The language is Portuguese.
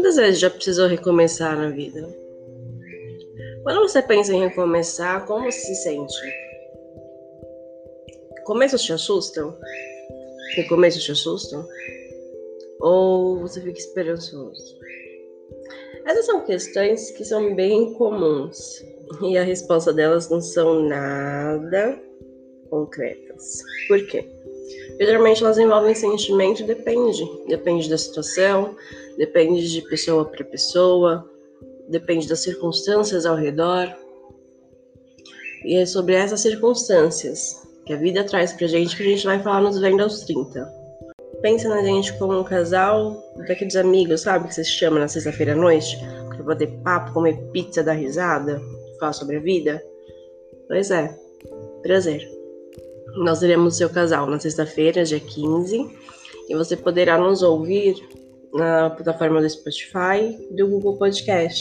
Quantas vezes já precisou recomeçar na vida? Quando você pensa em recomeçar, como se sente? Começos te assustam? Recomeços te assustam? Ou você fica esperançoso? Essas são questões que são bem comuns e a resposta delas não são nada concretas. Por quê? Geralmente elas envolvem sentimento, depende. Depende da situação, depende de pessoa para pessoa, depende das circunstâncias ao redor. E é sobre essas circunstâncias que a vida traz pra gente que a gente vai falar nos Vendo aos 30. Pensa na gente como um casal daqueles amigos, sabe? Que você se chama na sexta-feira à noite pra bater papo, comer pizza, dar risada, falar sobre a vida. Pois é, prazer. Nós teremos o seu casal na sexta-feira, dia 15, e você poderá nos ouvir na plataforma do Spotify e do Google Podcast.